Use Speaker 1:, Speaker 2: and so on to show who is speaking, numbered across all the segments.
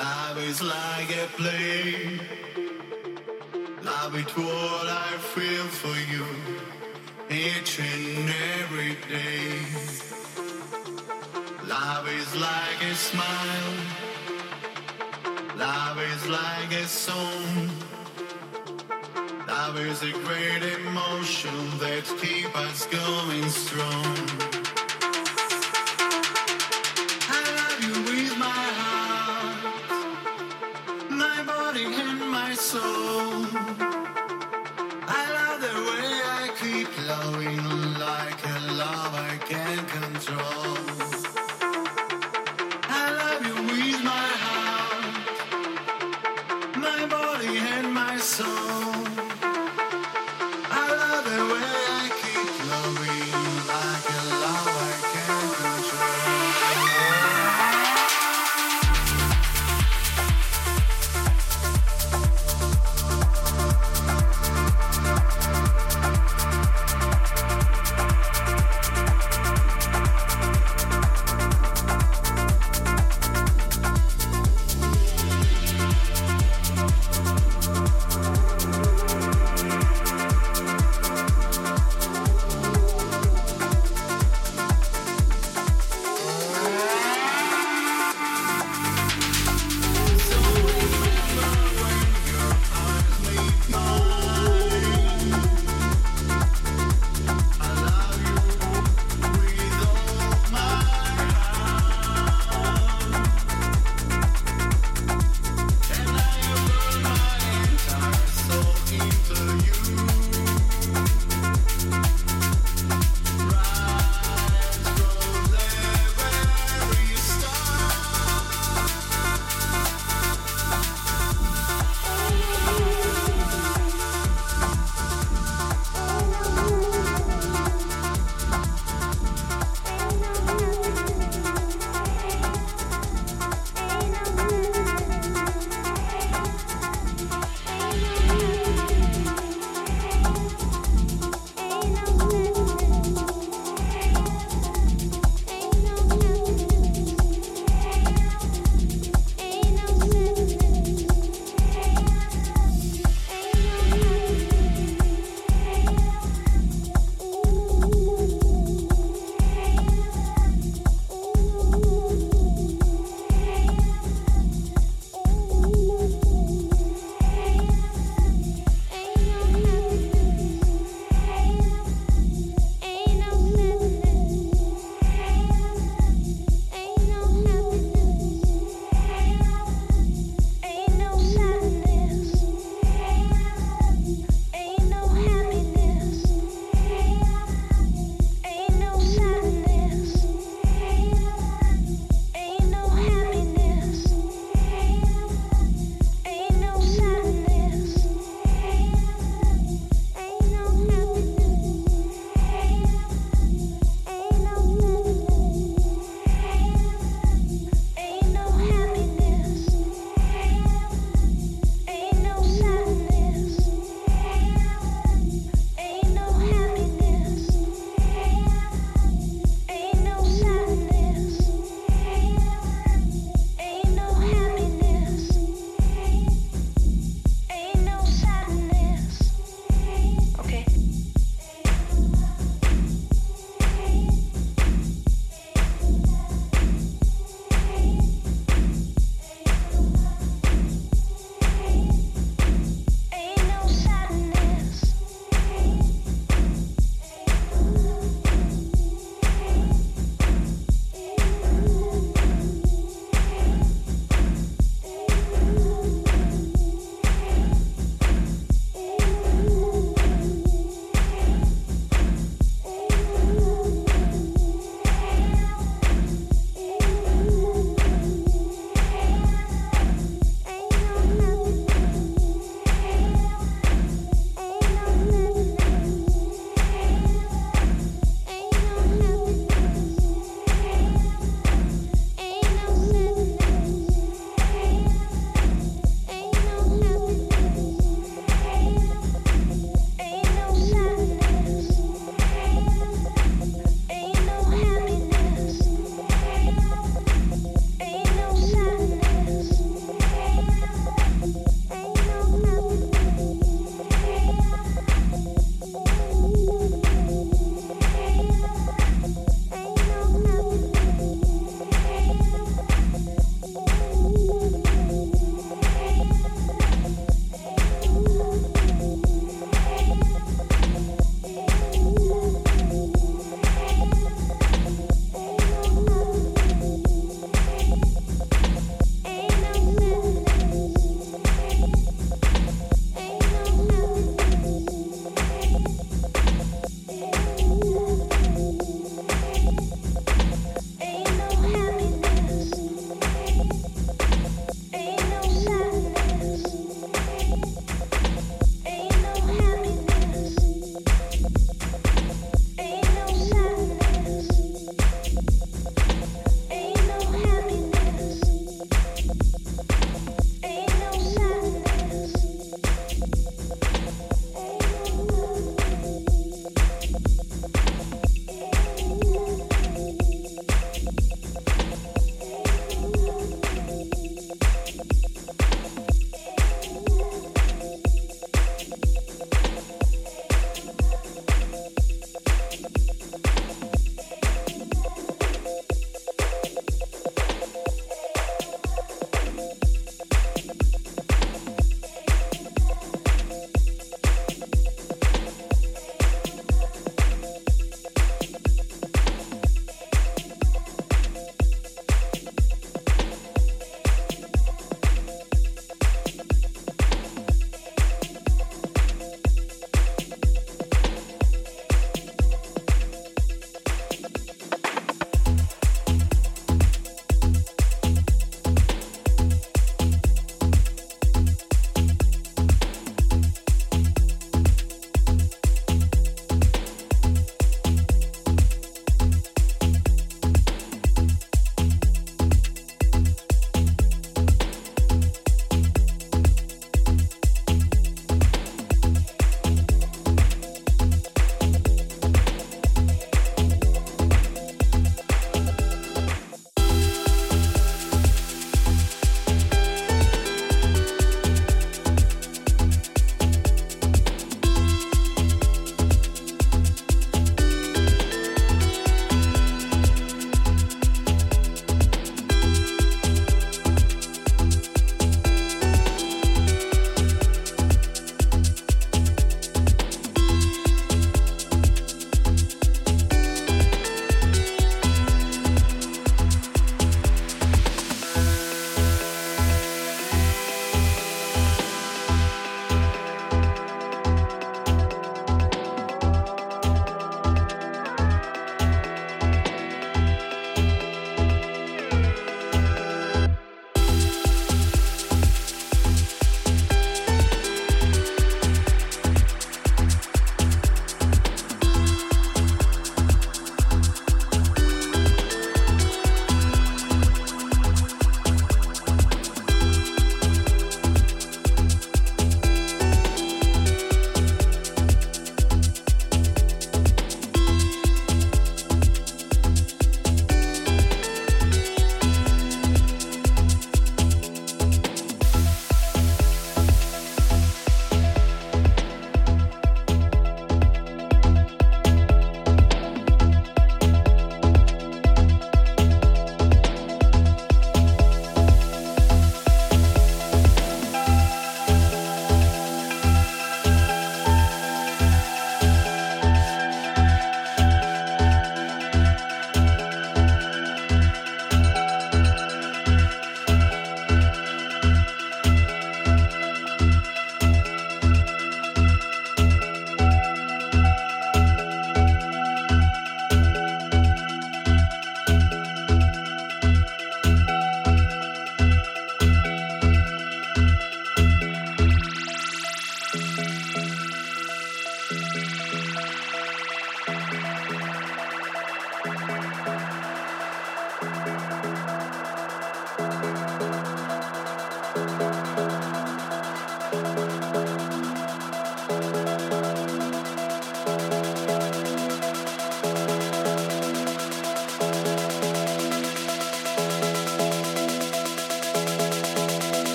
Speaker 1: Love is like a flame. Love is what I feel for you each and every day. Love is like a smile. Love is like a song. Love is a great emotion that keeps us going strong.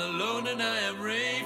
Speaker 1: Alone and I am raving.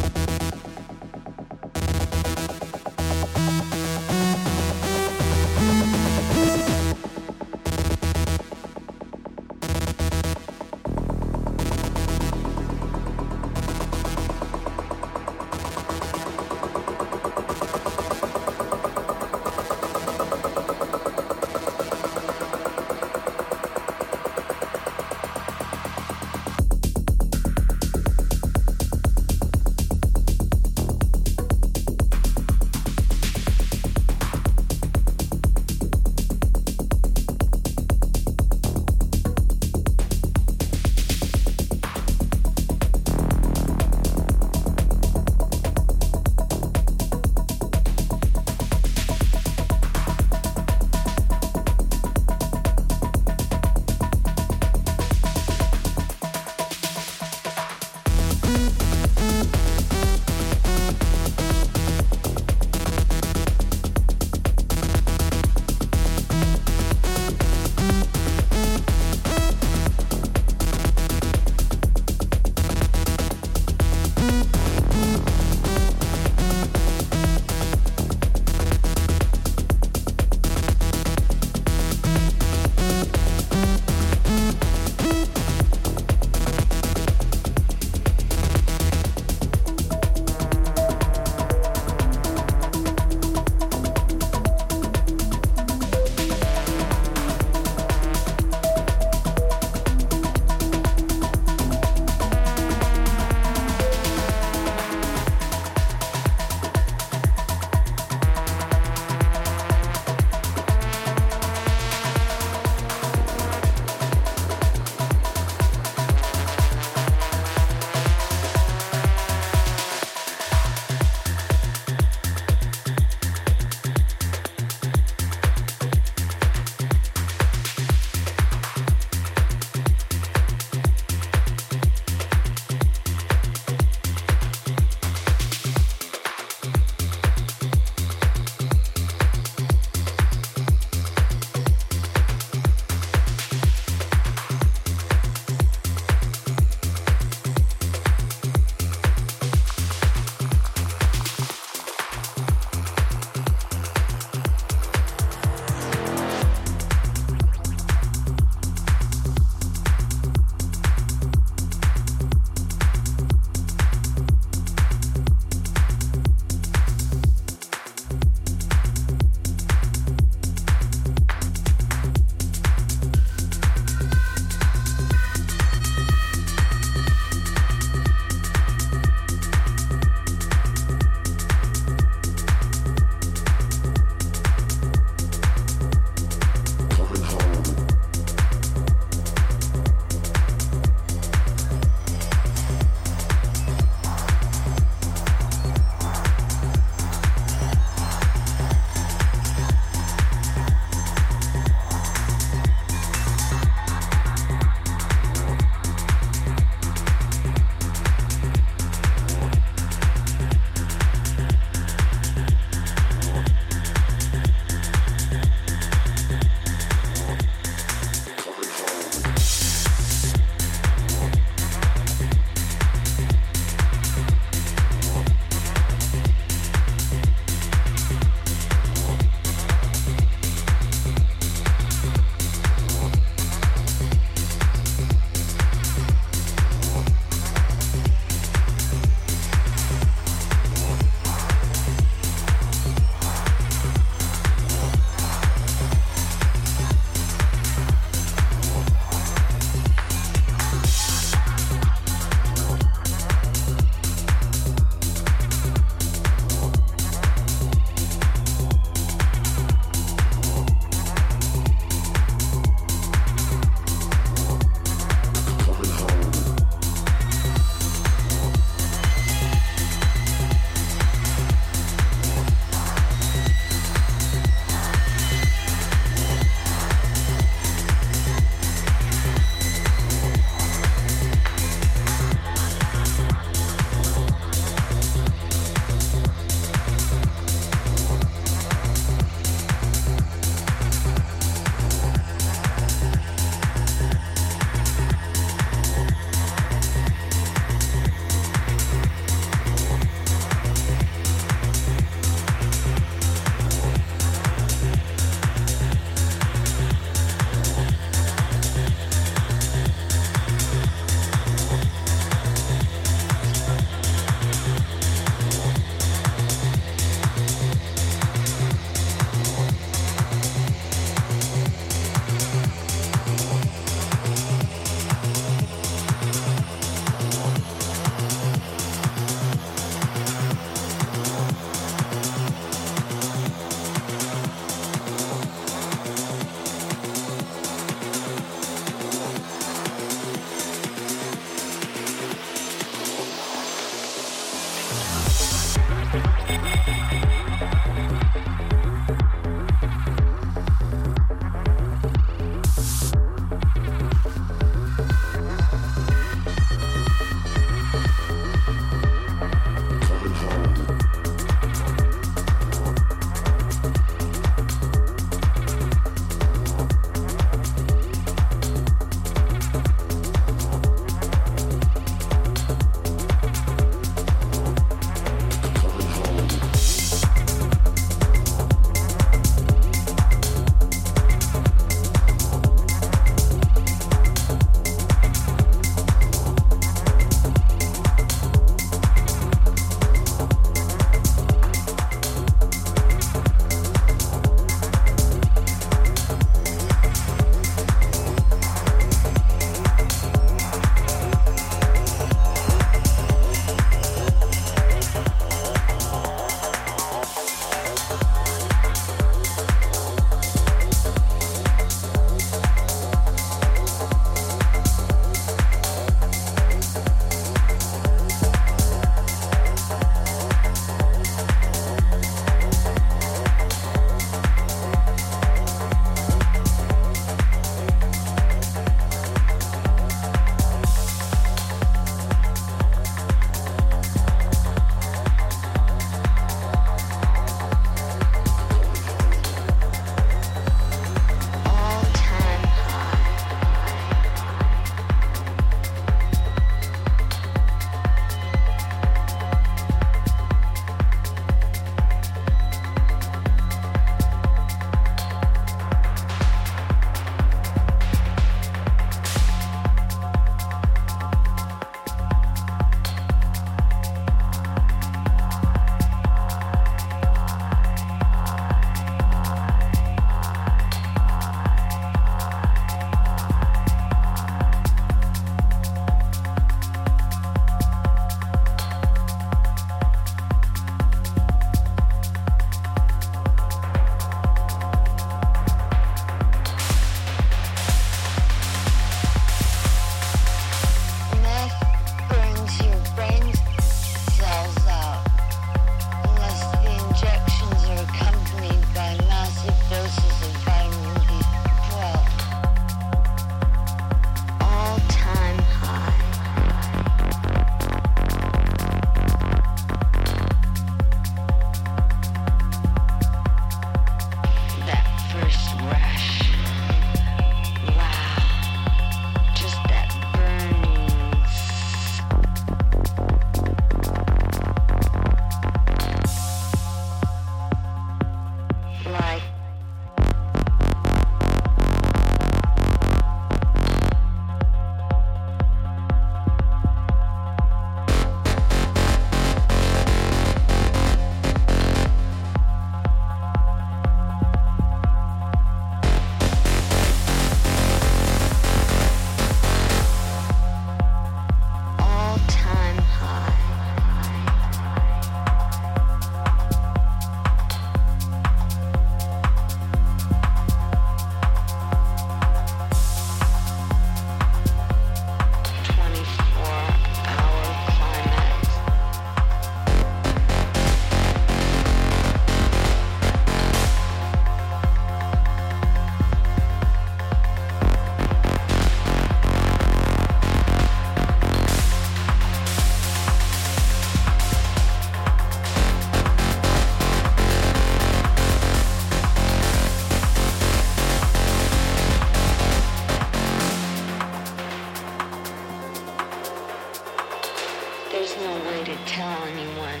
Speaker 1: There's no way to tell anyone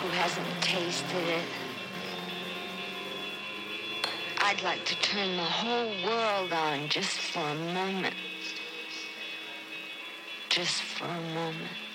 Speaker 1: who hasn't tasted
Speaker 2: it. I'd like to turn the whole world on just for a moment. Just for a moment.